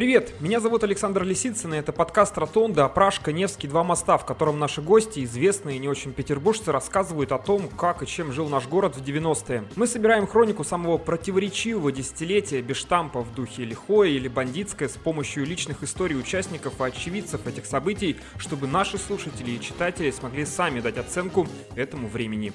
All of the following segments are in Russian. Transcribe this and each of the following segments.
Привет, меня зовут Александр Лисицын, и это подкаст «Ротонда», «Опрашка», «Невский», «Два моста», в котором наши гости, известные и не очень петербуржцы, рассказывают о том, как и чем жил наш город в 90-е. Мы собираем хронику самого противоречивого десятилетия без штампа в духе лихое или бандитское с помощью личных историй участников и очевидцев этих событий, чтобы наши слушатели и читатели смогли сами дать оценку этому времени.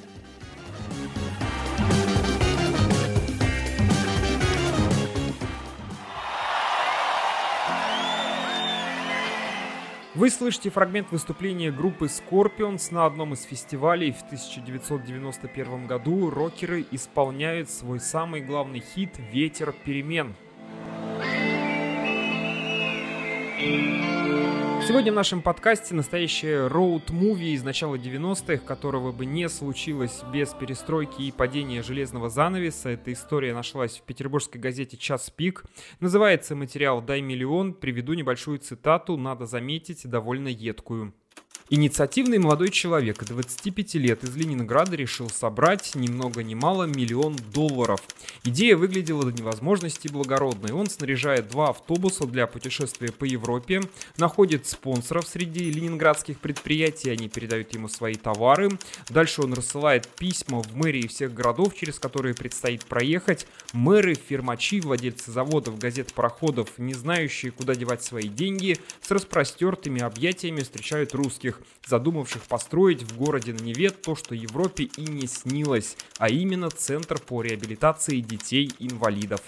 Вы слышите фрагмент выступления группы Scorpions на одном из фестивалей в 1991 году. Рокеры исполняют свой самый главный хит «Ветер перемен». Сегодня в нашем подкасте настоящее роуд-муви из начала 90-х, которого бы не случилось без перестройки и падения железного занавеса. Эта история нашлась в петербургской газете «Час пик». Называется материал «Дай миллион». Приведу небольшую цитату, надо заметить, довольно едкую. Инициативный молодой человек 25 лет из Ленинграда решил собрать ни много ни мало миллион долларов. Идея выглядела до невозможности благородной. Он снаряжает два автобуса для путешествия по Европе, находит спонсоров среди ленинградских предприятий, они передают ему свои товары. Дальше он рассылает письма в мэрии всех городов, через которые предстоит проехать. Мэры, фирмачи, владельцы заводов, газет, пароходов, не знающие, куда девать свои деньги, с распростертыми объятиями встречают русских русских, задумавших построить в городе на Неве то, что Европе и не снилось, а именно Центр по реабилитации детей-инвалидов.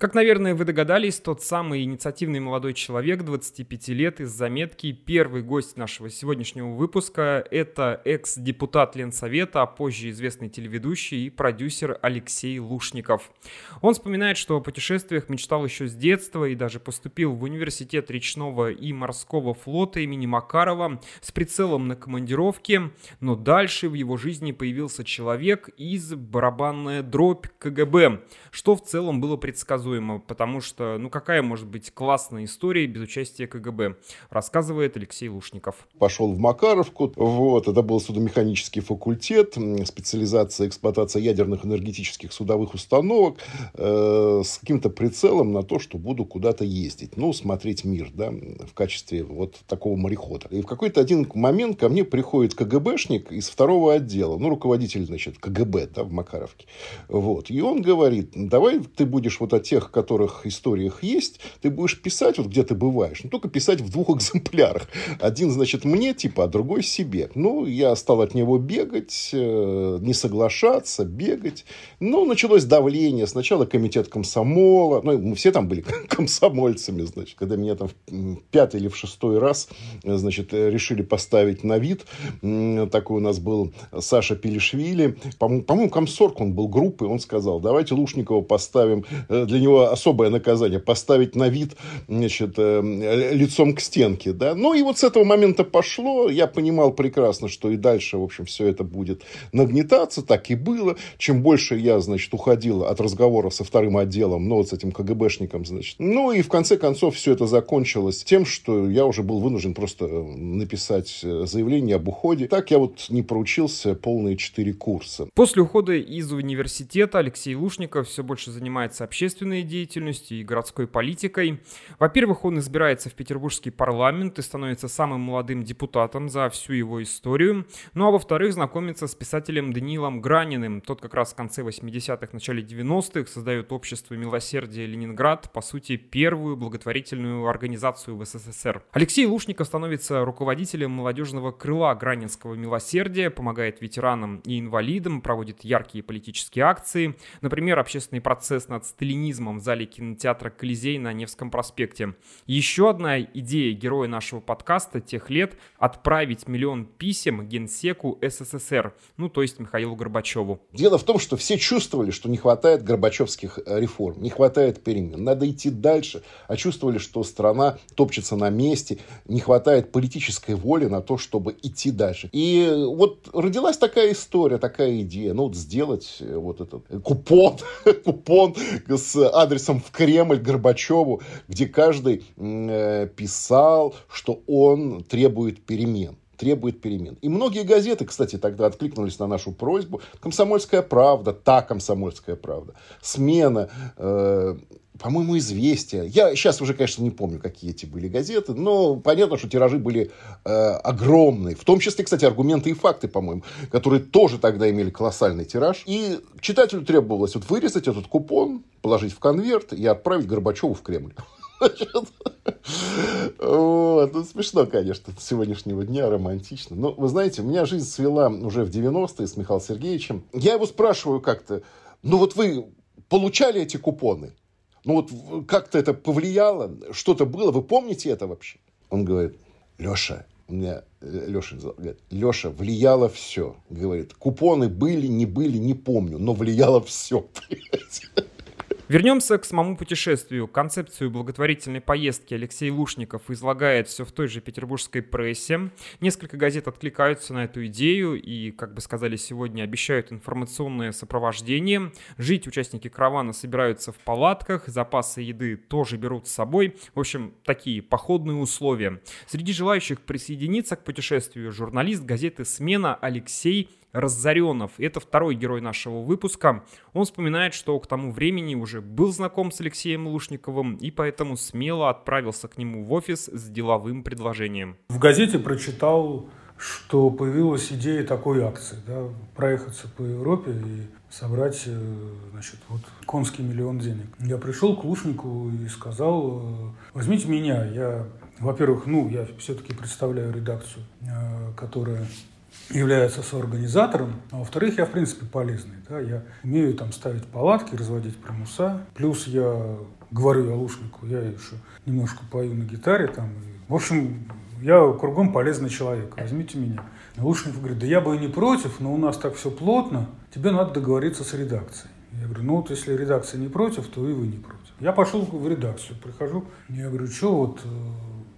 Как, наверное, вы догадались, тот самый инициативный молодой человек, 25 лет, из заметки, первый гость нашего сегодняшнего выпуска, это экс-депутат Ленсовета, а позже известный телеведущий и продюсер Алексей Лушников. Он вспоминает, что о путешествиях мечтал еще с детства и даже поступил в университет речного и морского флота имени Макарова с прицелом на командировке, но дальше в его жизни появился человек из барабанная дробь КГБ, что в целом было предсказуемо предсказуемо, потому что, ну какая может быть классная история без участия КГБ, рассказывает Алексей Лушников. Пошел в Макаровку, вот, это был судомеханический факультет, специализация эксплуатация ядерных энергетических судовых установок э, с каким-то прицелом на то, что буду куда-то ездить, ну, смотреть мир, да, в качестве вот такого морехода. И в какой-то один момент ко мне приходит КГБшник из второго отдела, ну, руководитель, значит, КГБ, да, в Макаровке, вот, и он говорит, давай ты будешь вот о тех тех, которых историях есть, ты будешь писать, вот где ты бываешь, но только писать в двух экземплярах. Один, значит, мне, типа, а другой себе. Ну, я стал от него бегать, э, не соглашаться, бегать. Ну, началось давление. Сначала комитет комсомола. Ну, мы все там были комсомольцами, значит. Когда меня там в пятый или в шестой раз, значит, решили поставить на вид. Такой у нас был Саша Пелишвили. По-моему, комсорг он был группы. Он сказал, давайте Лушникова поставим э, для него него особое наказание поставить на вид значит, э, лицом к стенке. Да? Ну и вот с этого момента пошло. Я понимал прекрасно, что и дальше, в общем, все это будет нагнетаться. Так и было. Чем больше я, значит, уходил от разговора со вторым отделом, ну, вот с этим КГБшником, значит. Ну и в конце концов все это закончилось тем, что я уже был вынужден просто написать заявление об уходе. Так я вот не проучился полные четыре курса. После ухода из университета Алексей Лушников все больше занимается общественной общественной деятельностью и городской политикой. Во-первых, он избирается в Петербургский парламент и становится самым молодым депутатом за всю его историю. Ну а во-вторых, знакомится с писателем Даниилом Граниным. Тот как раз в конце 80-х, начале 90-х создает общество «Милосердие Ленинград», по сути, первую благотворительную организацию в СССР. Алексей Лушников становится руководителем молодежного крыла Гранинского «Милосердия», помогает ветеранам и инвалидам, проводит яркие политические акции. Например, общественный процесс над сталинизмом в зале кинотеатра «Колизей» на Невском проспекте. Еще одна идея героя нашего подкаста тех лет – отправить миллион писем генсеку СССР, ну то есть Михаилу Горбачеву. Дело в том, что все чувствовали, что не хватает горбачевских э, реформ, не хватает перемен, надо идти дальше, а чувствовали, что страна топчется на месте, не хватает политической воли на то, чтобы идти дальше. И вот родилась такая история, такая идея, ну вот сделать э, вот этот купон, купон с адресом в Кремль Горбачеву, где каждый э, писал, что он требует перемен требует перемен. И многие газеты, кстати, тогда откликнулись на нашу просьбу. «Комсомольская правда», «Та комсомольская правда», «Смена», э, по-моему, «Известия». Я сейчас уже, конечно, не помню, какие эти были газеты, но понятно, что тиражи были э, огромные. В том числе, кстати, аргументы и факты, по-моему, которые тоже тогда имели колоссальный тираж. И читателю требовалось вот вырезать этот купон, положить в конверт и отправить Горбачеву в Кремль. Вот. Ну, смешно, конечно, с сегодняшнего дня, романтично. Но, вы знаете, меня жизнь свела уже в 90-е с Михаилом Сергеевичем. Я его спрашиваю как-то, ну вот вы получали эти купоны? Ну вот как-то это повлияло? Что-то было? Вы помните это вообще? Он говорит, Леша, у меня э, Леша говорит, Леша, влияло все. Говорит, купоны были, не были, не помню, но влияло все. Вернемся к самому путешествию. Концепцию благотворительной поездки Алексей Лушников излагает все в той же петербургской прессе. Несколько газет откликаются на эту идею и, как бы сказали сегодня, обещают информационное сопровождение. Жить участники каравана собираются в палатках, запасы еды тоже берут с собой. В общем, такие походные условия. Среди желающих присоединиться к путешествию журналист газеты «Смена» Алексей Разоренов. Это второй герой нашего выпуска. Он вспоминает, что к тому времени уже был знаком с Алексеем Лушниковым и поэтому смело отправился к нему в офис с деловым предложением. В газете прочитал, что появилась идея такой акции, да, проехаться по Европе и собрать, э, значит, вот конский миллион денег. Я пришел к Лушнику и сказал, э, возьмите меня, я, во-первых, ну, я все-таки представляю редакцию, э, которая является соорганизатором, а во-вторых, я, в принципе, полезный. Да? Я умею там ставить палатки, разводить примуса. Плюс я говорю Алушнику, я еще немножко пою на гитаре. Там. В общем, я кругом полезный человек, возьмите меня. Алушников говорит, да я бы и не против, но у нас так все плотно, тебе надо договориться с редакцией. Я говорю, ну вот если редакция не против, то и вы не против. Я пошел в редакцию, прихожу, я говорю, что вот, э,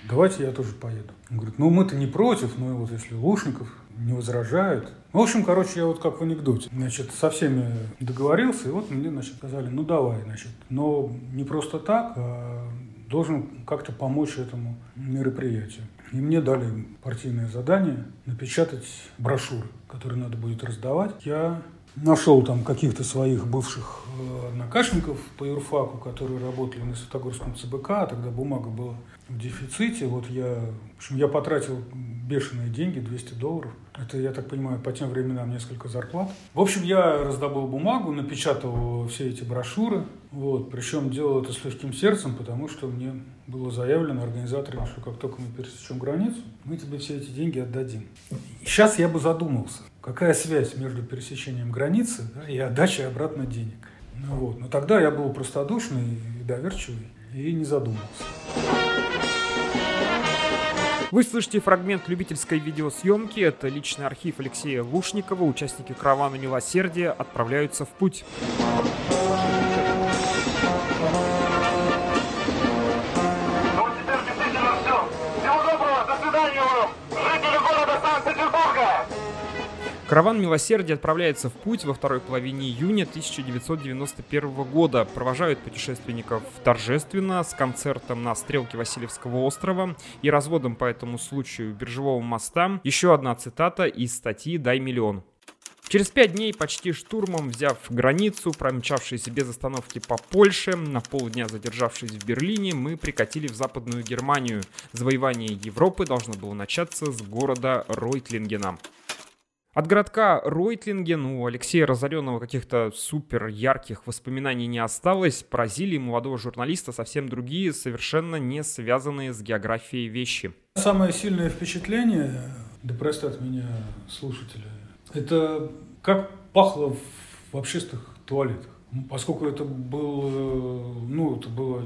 давайте я тоже поеду. Он говорит, ну мы-то не против, но вот если Лушников не возражают. В общем, короче, я вот как в анекдоте. Значит, со всеми договорился, и вот мне, значит, сказали, ну давай, значит. Но не просто так, а должен как-то помочь этому мероприятию. И мне дали партийное задание напечатать брошюры, которые надо будет раздавать. Я нашел там каких-то своих бывших э, однокашников по юрфаку, которые работали на Святогорском ЦБК, а тогда бумага была в дефиците. Вот я, в общем, я потратил бешеные деньги, 200 долларов. Это, я так понимаю, по тем временам несколько зарплат. В общем, я раздобыл бумагу, напечатал все эти брошюры. Вот, причем делал это с легким сердцем, потому что мне было заявлено организаторами, что как только мы пересечем границу, мы тебе все эти деньги отдадим. Сейчас я бы задумался, какая связь между пересечением границы да, и отдачей обратно денег. Ну, вот. Но тогда я был простодушный и доверчивый и не задумался. Вы слышите фрагмент любительской видеосъемки. Это личный архив Алексея Лушникова. Участники каравана «Милосердие» отправляются в путь. Караван милосердия отправляется в путь во второй половине июня 1991 года. Провожают путешественников торжественно с концертом на стрелке Васильевского острова и разводом по этому случаю биржевого моста. Еще одна цитата из статьи «Дай миллион». Через пять дней, почти штурмом взяв границу, промчавшись без остановки по Польше, на полдня задержавшись в Берлине, мы прикатили в Западную Германию. Завоевание Европы должно было начаться с города Ройтлингена. От городка Ройтлинген у Алексея Разоренного каких-то супер ярких воспоминаний не осталось. Поразили молодого журналиста совсем другие, совершенно не связанные с географией вещи. Самое сильное впечатление, да простят меня слушатели, это как пахло в общественных туалетах. Поскольку это было, ну, это было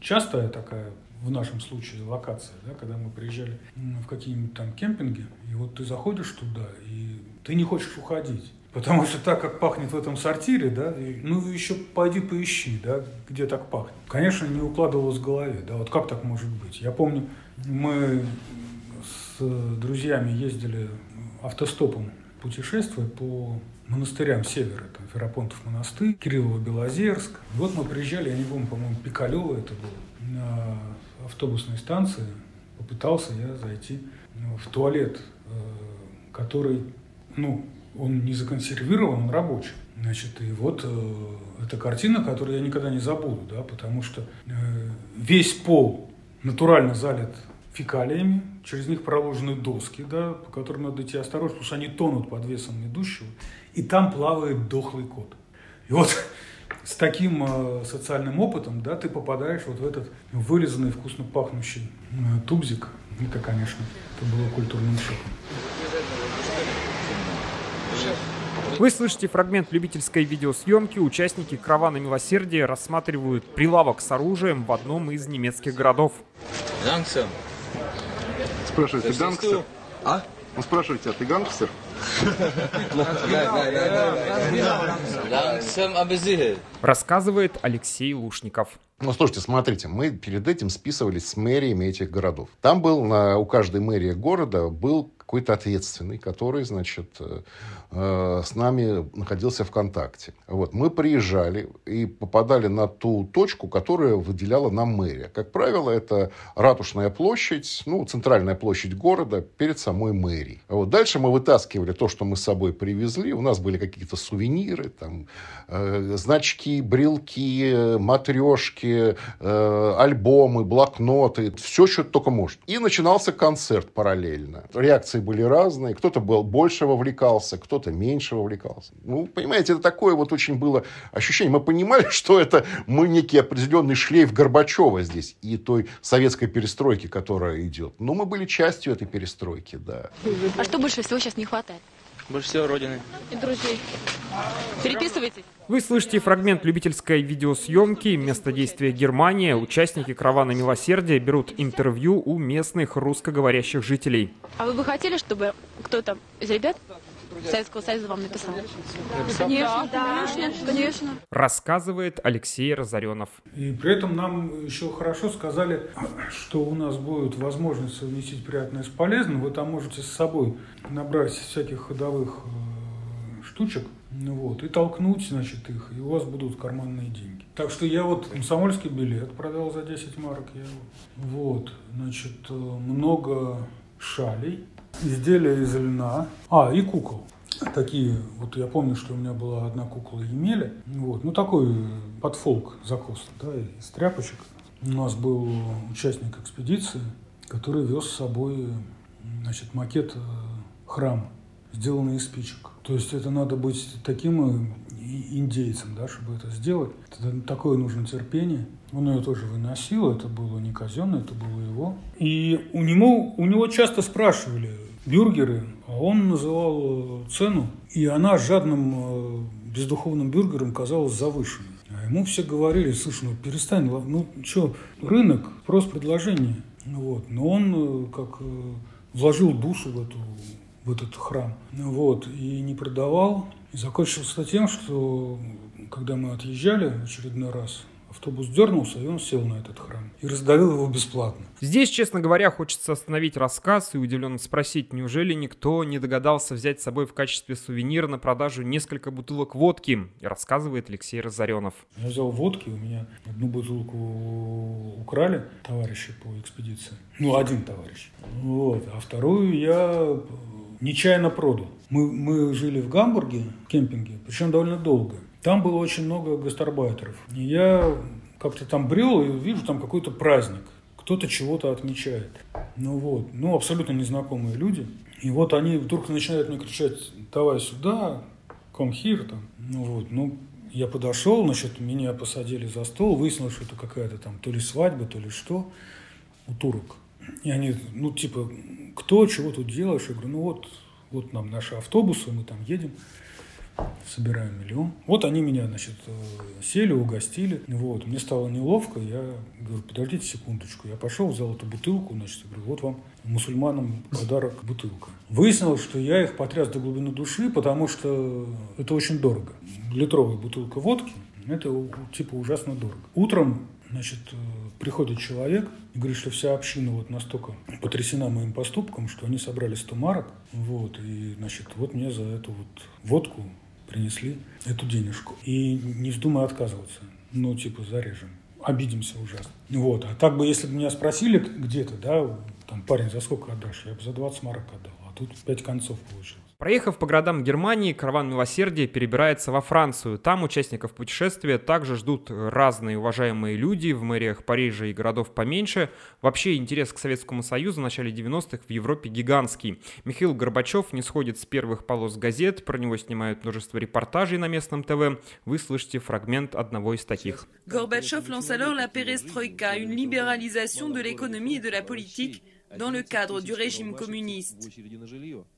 частая такая в нашем случае локация, да, когда мы приезжали в какие-нибудь там кемпинги, и вот ты заходишь туда, и ты не хочешь уходить. Потому что так, как пахнет в этом сортире, да, и, ну еще пойди поищи, да, где так пахнет. Конечно, не укладывалось в голове, да, вот как так может быть. Я помню, мы с друзьями ездили автостопом, путешествуя по монастырям севера, там Ферапонтов монастырь, Кириллово-Белозерск. И вот мы приезжали, я не помню, по-моему, Пикалево это было, на автобусной станции попытался я зайти в туалет, э, который, ну, он не законсервирован, он рабочий. Значит, и вот э, эта картина, которую я никогда не забуду, да, потому что э, весь пол натурально залит фекалиями, через них проложены доски, да, по которым надо идти осторожно, потому что они тонут под весом идущего, и там плавает дохлый кот. И вот с таким э, социальным опытом, да, ты попадаешь вот в этот вылизанный, вкусно пахнущий э, тубзик. Это, конечно, это было культурным шоком. Вы слышите фрагмент любительской видеосъемки. Участники «Каравана милосердия» рассматривают прилавок с оружием в одном из немецких городов. Langsam. Гангстер? du? А? Ну, а ты гангстер? Langsam, aber sicher. Рассказывает Алексей Лушников. Ну, слушайте, смотрите, мы перед этим списывались с мэриями этих городов. Там был на, у каждой мэрии города был какой-то ответственный, который, значит, э, э, с нами находился в контакте. Вот. Мы приезжали и попадали на ту точку, которая выделяла нам мэрия. Как правило, это Ратушная площадь, ну, центральная площадь города перед самой мэрией. Вот. Дальше мы вытаскивали то, что мы с собой привезли. У нас были какие-то сувениры, там, э, значки, брелки, матрешки, альбомы, блокноты, все, что только может. И начинался концерт параллельно. Реакции были разные. Кто-то был больше вовлекался, кто-то меньше вовлекался. Ну, понимаете, это такое вот очень было ощущение. Мы понимали, что это мы некий определенный шлейф Горбачева здесь и той советской перестройки, которая идет. Но мы были частью этой перестройки, да. А что больше всего сейчас не хватает? Больше всего Родины. И друзей. Переписывайтесь. Вы слышите фрагмент любительской видеосъемки «Место действия Германия». Участники «Каравана милосердия» берут интервью у местных русскоговорящих жителей. А вы бы хотели, чтобы кто-то из ребят Советского Союза вам написал? Конечно, конечно, конечно. Рассказывает Алексей Разоренов. И при этом нам еще хорошо сказали, что у нас будет возможность совместить приятное с полезным. Вы там можете с собой набрать всяких ходовых э, штучек, ну вот, и толкнуть, значит, их, и у вас будут карманные деньги. Так что я вот комсомольский билет продал за 10 марок. Я, вот, значит, э, много шалей, изделия из льна, а, и кукол. Такие, вот я помню, что у меня была одна кукла Емеля, вот, ну такой под фолк закос, да, из тряпочек. У нас был участник экспедиции, который вез с собой, значит, макет э, храма, сделанный из спичек. То есть это надо быть таким и- индейцем, да, чтобы это сделать. Это такое нужно терпение. Он ее тоже выносил, это было не казенное, это было его. И у него, у него часто спрашивали бюргеры, а он называл цену, и она жадным э, бездуховным бюргерам казалась завышенной. А ему все говорили, слушай, ну перестань, ну что, рынок, просто предложение. Вот. Но он э, как э, вложил душу в, эту, в этот храм. Вот. И не продавал. И закончилось это тем, что когда мы отъезжали в очередной раз, автобус дернулся, и он сел на этот храм. И раздавил его бесплатно. Здесь, честно говоря, хочется остановить рассказ и удивленно спросить, неужели никто не догадался взять с собой в качестве сувенира на продажу несколько бутылок водки, рассказывает Алексей Разоренов. Я взял водки, у меня одну бутылку украли товарищи по экспедиции. Ну, один товарищ. Вот. А вторую я нечаянно продал. Мы, мы жили в Гамбурге, в кемпинге, причем довольно долго. Там было очень много гастарбайтеров. И я как-то там брел и вижу там какой-то праздник. Кто-то чего-то отмечает. Ну вот, ну абсолютно незнакомые люди. И вот они вдруг начинают мне кричать, давай сюда, come here, там. Ну вот, ну я подошел, значит, меня посадили за стол, выяснилось, что это какая-то там то ли свадьба, то ли что у турок. И они, ну, типа, кто, чего тут делаешь? Я говорю, ну вот, вот нам наши автобусы, мы там едем, собираем миллион. Вот они меня, значит, э, сели, угостили. Вот, мне стало неловко, я говорю, подождите секундочку. Я пошел, взял эту бутылку, значит, говорю, вот вам мусульманам подарок бутылка. Выяснилось, что я их потряс до глубины души, потому что это очень дорого. Литровая бутылка водки, это типа ужасно дорого. Утром Значит, э, приходит человек и говорит, что вся община вот настолько потрясена моим поступком, что они собрали 100 марок. Вот, и, значит, вот мне за эту вот водку принесли эту денежку. И не вздумай отказываться. Ну, типа, зарежем. Обидимся ужасно. Вот. А так бы, если бы меня спросили где-то, да, там, парень, за сколько отдашь? Я бы за 20 марок отдал. А тут 5 концов получилось. Проехав по городам Германии, караван милосердия перебирается во Францию. Там участников путешествия также ждут разные уважаемые люди в мэриях Парижа и городов поменьше. Вообще интерес к Советскому Союзу в начале 90-х в Европе гигантский. Михаил Горбачев не сходит с первых полос газет, про него снимают множество репортажей на местном ТВ. Вы слышите фрагмент одного из таких. Горбачев lance alors la perestroïka, une libéralisation de l'économie et de la politique dans le cadre du régime communiste.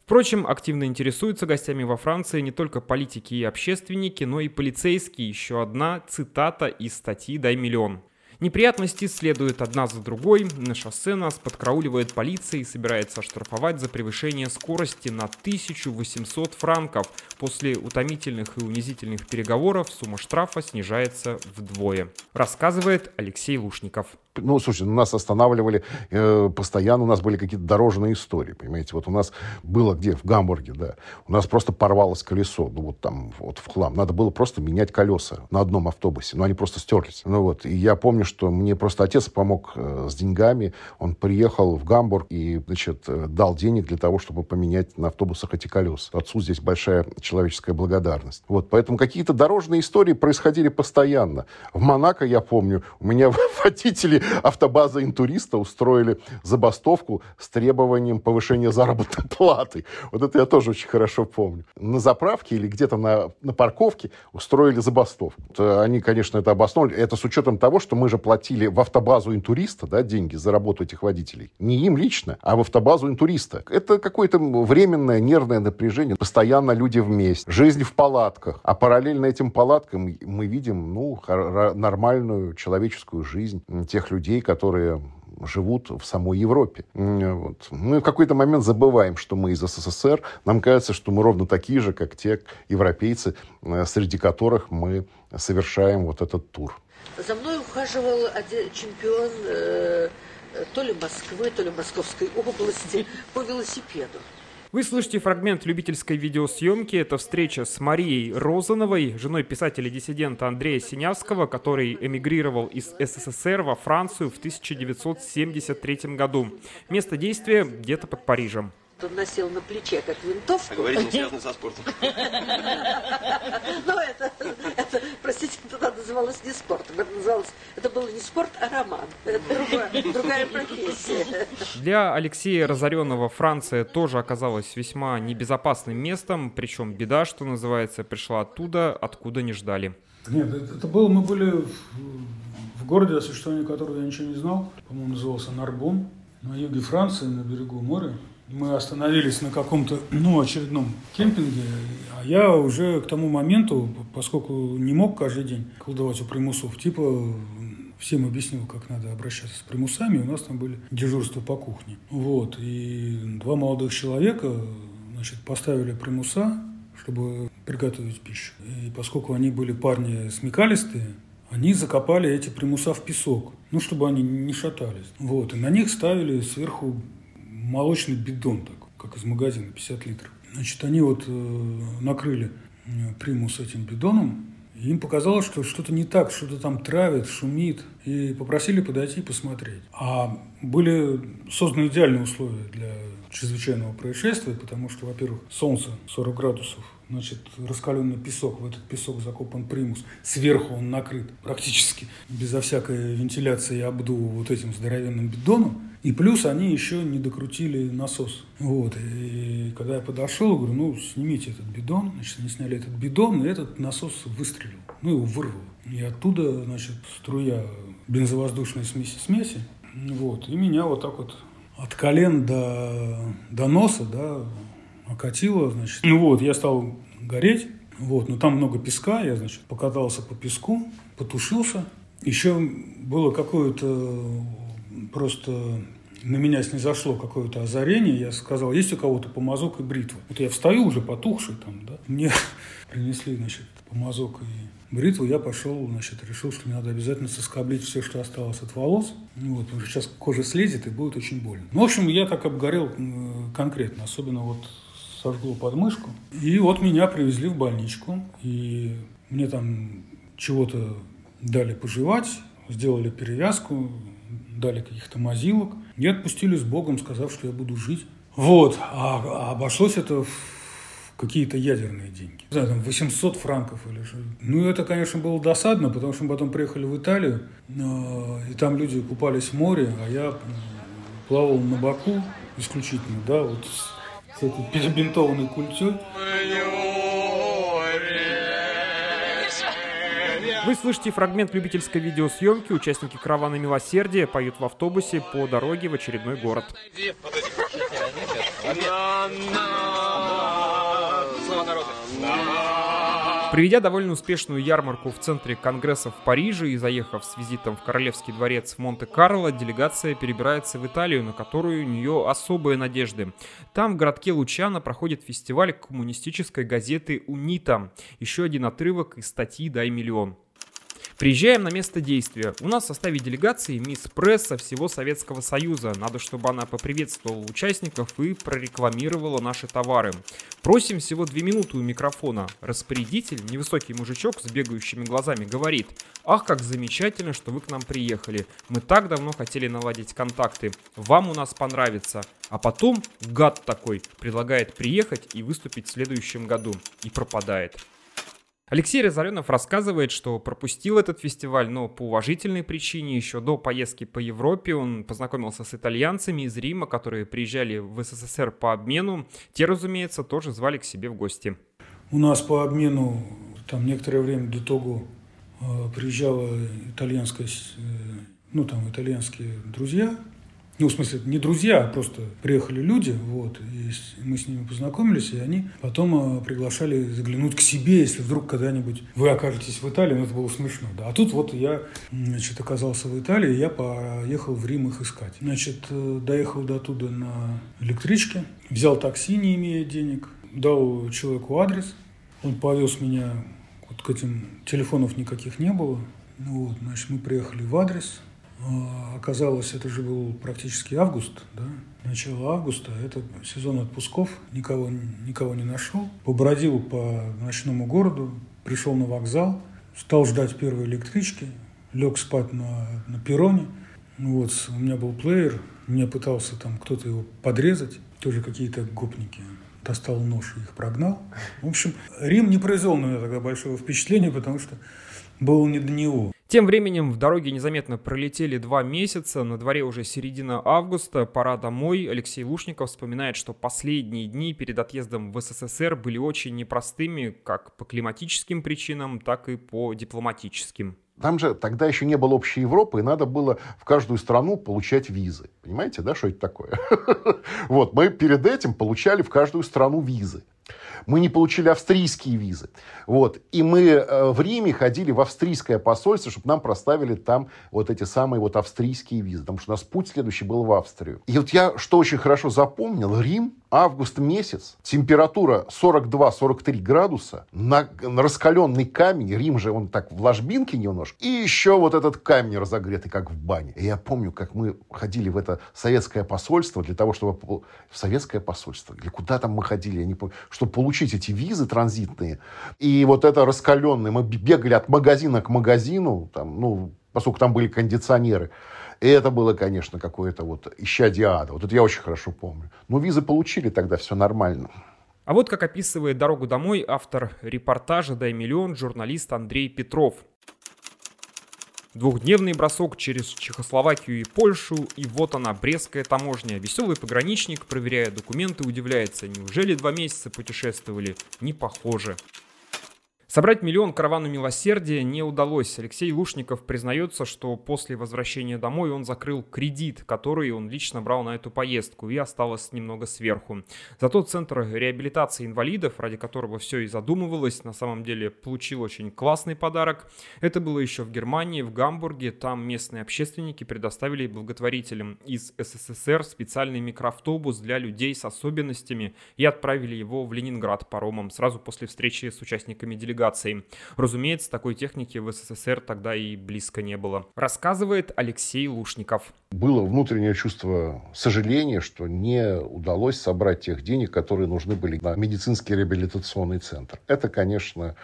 Впрочем, активно интересуются гостями во Франции не только политики и общественники, но и полицейские. Еще одна цитата из статьи «Дай миллион». Неприятности следуют одна за другой. На шоссе нас подкрауливает полиция и собирается оштрафовать за превышение скорости на 1800 франков. После утомительных и унизительных переговоров сумма штрафа снижается вдвое. Рассказывает Алексей Лушников. Ну, слушай, ну, нас останавливали э, постоянно, у нас были какие-то дорожные истории, понимаете. Вот у нас было где? В Гамбурге, да. У нас просто порвалось колесо, ну, вот там, вот в хлам. Надо было просто менять колеса на одном автобусе, но они просто стерлись. Ну, вот. И я помню, что мне просто отец помог э, с деньгами. Он приехал в Гамбург и, значит, э, дал денег для того, чтобы поменять на автобусах эти колеса. Отцу здесь большая человеческая благодарность. Вот. Поэтому какие-то дорожные истории происходили постоянно. В Монако, я помню, у меня водители автобаза интуриста устроили забастовку с требованием повышения заработной платы. Вот это я тоже очень хорошо помню. На заправке или где-то на, на парковке устроили забастовку. Они, конечно, это обосновали. Это с учетом того, что мы же платили в автобазу интуриста да, деньги за работу этих водителей. Не им лично, а в автобазу интуриста. Это какое-то временное нервное напряжение. Постоянно люди вместе. Жизнь в палатках. А параллельно этим палаткам мы видим ну, нормальную человеческую жизнь тех людей, которые живут в самой Европе. Вот. Мы в какой-то момент забываем, что мы из СССР. Нам кажется, что мы ровно такие же, как те европейцы, э, среди которых мы совершаем вот этот тур. За мной ухаживал один чемпион э, то ли Москвы, то ли Московской области по велосипеду. Вы слышите фрагмент любительской видеосъемки. Это встреча с Марией Розановой, женой писателя-диссидента Андрея Синявского, который эмигрировал из СССР во Францию в 1973 году. Место действия где-то под Парижем он носил на плече как винтовку. А говорите, не связано со спортом. Ну, это, это, простите, тогда называлось не спортом. Это называлось, это был не спорт, а роман. Это другая, другая профессия. Для Алексея Разоренного Франция тоже оказалась весьма небезопасным местом, причем беда, что называется, пришла оттуда, откуда не ждали. Нет, это, это было, мы были в, в городе, о существовании которого я ничего не знал. По-моему, назывался Нарбон, на юге Франции, на берегу моря мы остановились на каком-то ну, очередном кемпинге, а я уже к тому моменту, поскольку не мог каждый день колдовать у примусов, типа всем объяснил, как надо обращаться с примусами, у нас там были дежурства по кухне. Вот, и два молодых человека значит, поставили примуса, чтобы приготовить пищу. И поскольку они были парни смекалистые, они закопали эти примуса в песок, ну, чтобы они не шатались. Вот, и на них ставили сверху молочный бидон такой, как из магазина, 50 литров. Значит, они вот э, накрыли э, примус этим бидоном, им показалось, что что-то не так, что-то там травит, шумит, и попросили подойти и посмотреть. А были созданы идеальные условия для чрезвычайного происшествия, потому что, во-первых, солнце 40 градусов, значит, раскаленный песок, в этот песок закопан примус, сверху он накрыт практически безо всякой вентиляции и обдува вот этим здоровенным бидоном, и плюс они еще не докрутили насос. Вот. И когда я подошел, говорю, ну, снимите этот бидон. Значит, они сняли этот бидон, и этот насос выстрелил. Ну, его вырвало. И оттуда, значит, струя бензовоздушной смеси, смеси. Вот. И меня вот так вот от колен до, до носа, да, окатило, значит. Ну вот, я стал гореть. Вот, но там много песка, я, значит, покатался по песку, потушился. Еще было какое-то просто на меня снизошло какое-то озарение, я сказал, есть у кого-то помазок и бритва. Вот я встаю уже потухший там, да, мне принесли, значит, помазок и бритву, я пошел, значит, решил, что мне надо обязательно соскоблить все, что осталось от волос, ну вот, потому что сейчас кожа слезет и будет очень больно. Ну, в общем, я так обгорел конкретно, особенно вот сожгло подмышку. И вот меня привезли в больничку, и мне там чего-то дали пожевать, сделали перевязку, дали каких-то мазилок и отпустили с Богом, сказав, что я буду жить. Вот, а, а обошлось это в, какие-то ядерные деньги. Не знаю, там 800 франков или что. Ну, это, конечно, было досадно, потому что мы потом приехали в Италию, и там люди купались в море, а я плавал на боку исключительно, да, вот с этой перебинтованной культей. Вы слышите фрагмент любительской видеосъемки. Участники каравана милосердия поют в автобусе по дороге в очередной город. Приведя довольно успешную ярмарку в центре Конгресса в Париже и заехав с визитом в Королевский дворец в Монте-Карло, делегация перебирается в Италию, на которую у нее особые надежды. Там, в городке Лучано, проходит фестиваль коммунистической газеты «Унита». Еще один отрывок из статьи «Дай миллион». Приезжаем на место действия. У нас в составе делегации мисс Пресса всего Советского Союза. Надо, чтобы она поприветствовала участников и прорекламировала наши товары. Просим всего две минуты у микрофона. Распорядитель, невысокий мужичок с бегающими глазами, говорит «Ах, как замечательно, что вы к нам приехали. Мы так давно хотели наладить контакты. Вам у нас понравится». А потом гад такой предлагает приехать и выступить в следующем году. И пропадает. Алексей Разоренов рассказывает, что пропустил этот фестиваль, но по уважительной причине еще до поездки по Европе он познакомился с итальянцами из Рима, которые приезжали в СССР по обмену. Те, разумеется, тоже звали к себе в гости. У нас по обмену там некоторое время до того э, приезжала итальянская, э, ну там итальянские друзья, ну, в смысле, не друзья, а просто приехали люди, вот, и мы с ними познакомились, и они потом э, приглашали заглянуть к себе, если вдруг когда-нибудь вы окажетесь в Италии, ну, это было смешно, да. А тут вот я, значит, оказался в Италии, и я поехал в Рим их искать. Значит, э, доехал до туда на электричке, взял такси, не имея денег, дал человеку адрес, он повез меня, вот к этим телефонов никаких не было, ну, вот, значит, мы приехали в адрес, а, оказалось, это же был практически август, да, начало августа, это сезон отпусков, никого, никого не нашел. Побродил по ночному городу, пришел на вокзал, стал ждать первой электрички, лег спать на, на перроне. Ну вот, у меня был плеер, мне пытался там кто-то его подрезать, тоже какие-то гопники. Достал нож и их прогнал. В общем, Рим не произвел на меня тогда большого впечатления, потому что было не до него. Тем временем в дороге незаметно пролетели два месяца, на дворе уже середина августа, пора домой. Алексей Лушников вспоминает, что последние дни перед отъездом в СССР были очень непростыми, как по климатическим причинам, так и по дипломатическим. Там же тогда еще не было общей Европы, и надо было в каждую страну получать визы. Понимаете, да, что это такое? Вот, мы перед этим получали в каждую страну визы. Мы не получили австрийские визы. Вот. И мы э, в Риме ходили в австрийское посольство, чтобы нам проставили там вот эти самые вот австрийские визы. Потому что у нас путь следующий был в Австрию. И вот я, что очень хорошо запомнил, Рим, август месяц, температура 42-43 градуса, на, на раскаленный камень, Рим же он так в ложбинке немножко, и еще вот этот камень разогретый, как в бане. И я помню, как мы ходили в это советское посольство для того, чтобы... В советское посольство? Или куда там мы ходили, я не помню. Чтобы получить эти визы транзитные. И вот это раскаленное, мы бегали от магазина к магазину, там, ну, поскольку там были кондиционеры. И это было, конечно, какое-то вот исчадие ада. Вот это я очень хорошо помню. Но визы получили тогда, все нормально. А вот как описывает дорогу домой автор репортажа «Дай миллион» журналист Андрей Петров. Двухдневный бросок через Чехословакию и Польшу, и вот она, Брестская таможня. Веселый пограничник, проверяя документы, удивляется, неужели два месяца путешествовали? Не похоже. Собрать миллион каравану милосердия не удалось. Алексей Лушников признается, что после возвращения домой он закрыл кредит, который он лично брал на эту поездку, и осталось немного сверху. Зато Центр реабилитации инвалидов, ради которого все и задумывалось, на самом деле получил очень классный подарок. Это было еще в Германии, в Гамбурге. Там местные общественники предоставили благотворителям из СССР специальный микроавтобус для людей с особенностями и отправили его в Ленинград паромом сразу после встречи с участниками делегации делегацией. Разумеется, такой техники в СССР тогда и близко не было. Рассказывает Алексей Лушников. Было внутреннее чувство сожаления, что не удалось собрать тех денег, которые нужны были на медицинский реабилитационный центр. Это, конечно,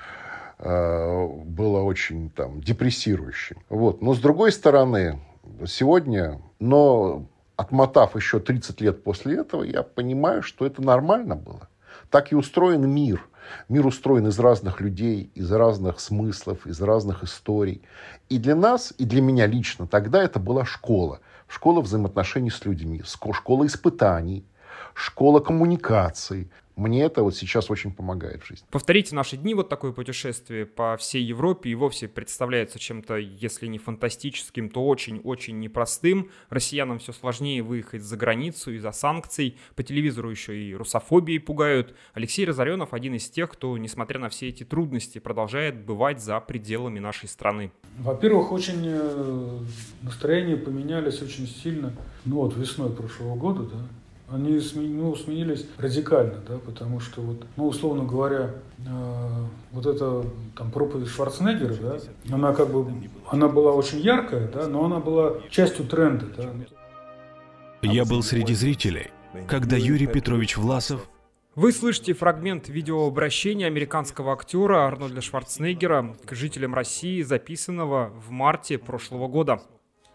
э, было очень там депрессирующим. Вот. Но с другой стороны, сегодня, но отмотав еще 30 лет после этого, я понимаю, что это нормально было. Так и устроен мир. Мир устроен из разных людей, из разных смыслов, из разных историй. И для нас, и для меня лично тогда это была школа. Школа взаимоотношений с людьми, школа испытаний, школа коммуникаций, мне это вот сейчас очень помогает в жизни. Повторите наши дни, вот такое путешествие по всей Европе и вовсе представляется чем-то, если не фантастическим, то очень-очень непростым. Россиянам все сложнее выехать за границу из-за санкций. По телевизору еще и русофобией пугают. Алексей Разоренов один из тех, кто, несмотря на все эти трудности, продолжает бывать за пределами нашей страны. Во-первых, очень э, настроения поменялись очень сильно. Ну вот весной прошлого года, да, они ну, сменились радикально, да, потому что вот, ну, условно говоря, э, вот эта там проповедь Шварценеггера, да, она как бы, она была очень яркая, да, но она была частью тренда, да. Я был среди зрителей, когда Юрий Петрович Власов вы слышите фрагмент видеообращения американского актера Арнольда Шварценеггера к жителям России, записанного в марте прошлого года.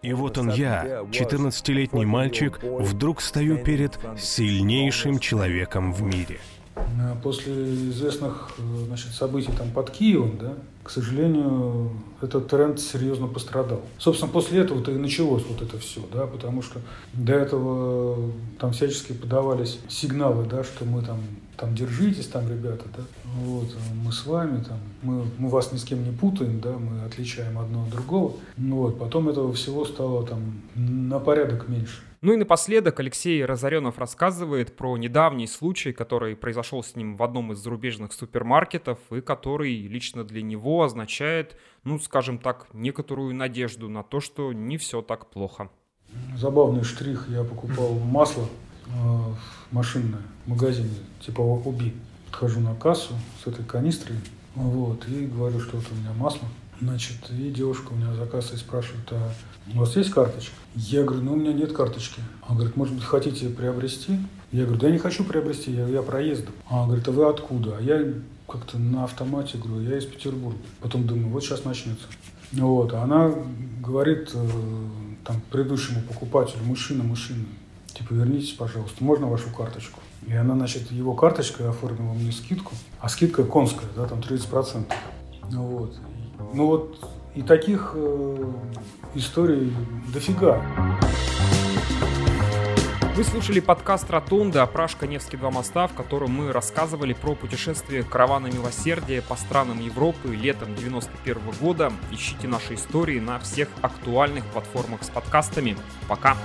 И вот он я, 14-летний мальчик, вдруг стою перед сильнейшим человеком в мире. Э, после известных э, значит, событий там под Киевом, да, к сожалению, этот тренд серьезно пострадал. Собственно, после этого-то и началось вот это все, да, потому что до этого там всячески подавались сигналы, да, что мы там, там держитесь, там, ребята, да, вот, мы с вами, там, мы, мы вас ни с кем не путаем, да, мы отличаем одно от другого. Вот, потом этого всего стало там на порядок меньше. Ну и напоследок Алексей Разоренов рассказывает про недавний случай, который произошел с ним в одном из зарубежных супермаркетов и который лично для него означает, ну скажем так, некоторую надежду на то, что не все так плохо. Забавный штрих. Я покупал масло э, машинное в магазине типа Уби. Подхожу на кассу с этой канистрой вот, и говорю, что вот у меня масло. Значит, и девушка у меня за кассой спрашивает, а у вас есть карточка? Я говорю, ну у меня нет карточки. Она говорит, может быть, хотите приобрести? Я говорю, да я не хочу приобрести, я, я проездом. Она говорит, а вы откуда? А я как-то на автомате говорю, я из Петербурга. Потом думаю, вот сейчас начнется. Вот, а она говорит э, там предыдущему покупателю, мужчина, мужчина, типа, вернитесь, пожалуйста, можно вашу карточку? И она, значит, его карточкой оформила мне скидку, а скидка конская, да, там 30%. Вот. Ну вот и таких э, историй дофига. Вы слушали подкаст «Ротонда» «Пражка Невский два моста», в котором мы рассказывали про путешествие каравана милосердия по странам Европы летом 91 года. Ищите наши истории на всех актуальных платформах с подкастами. Пока!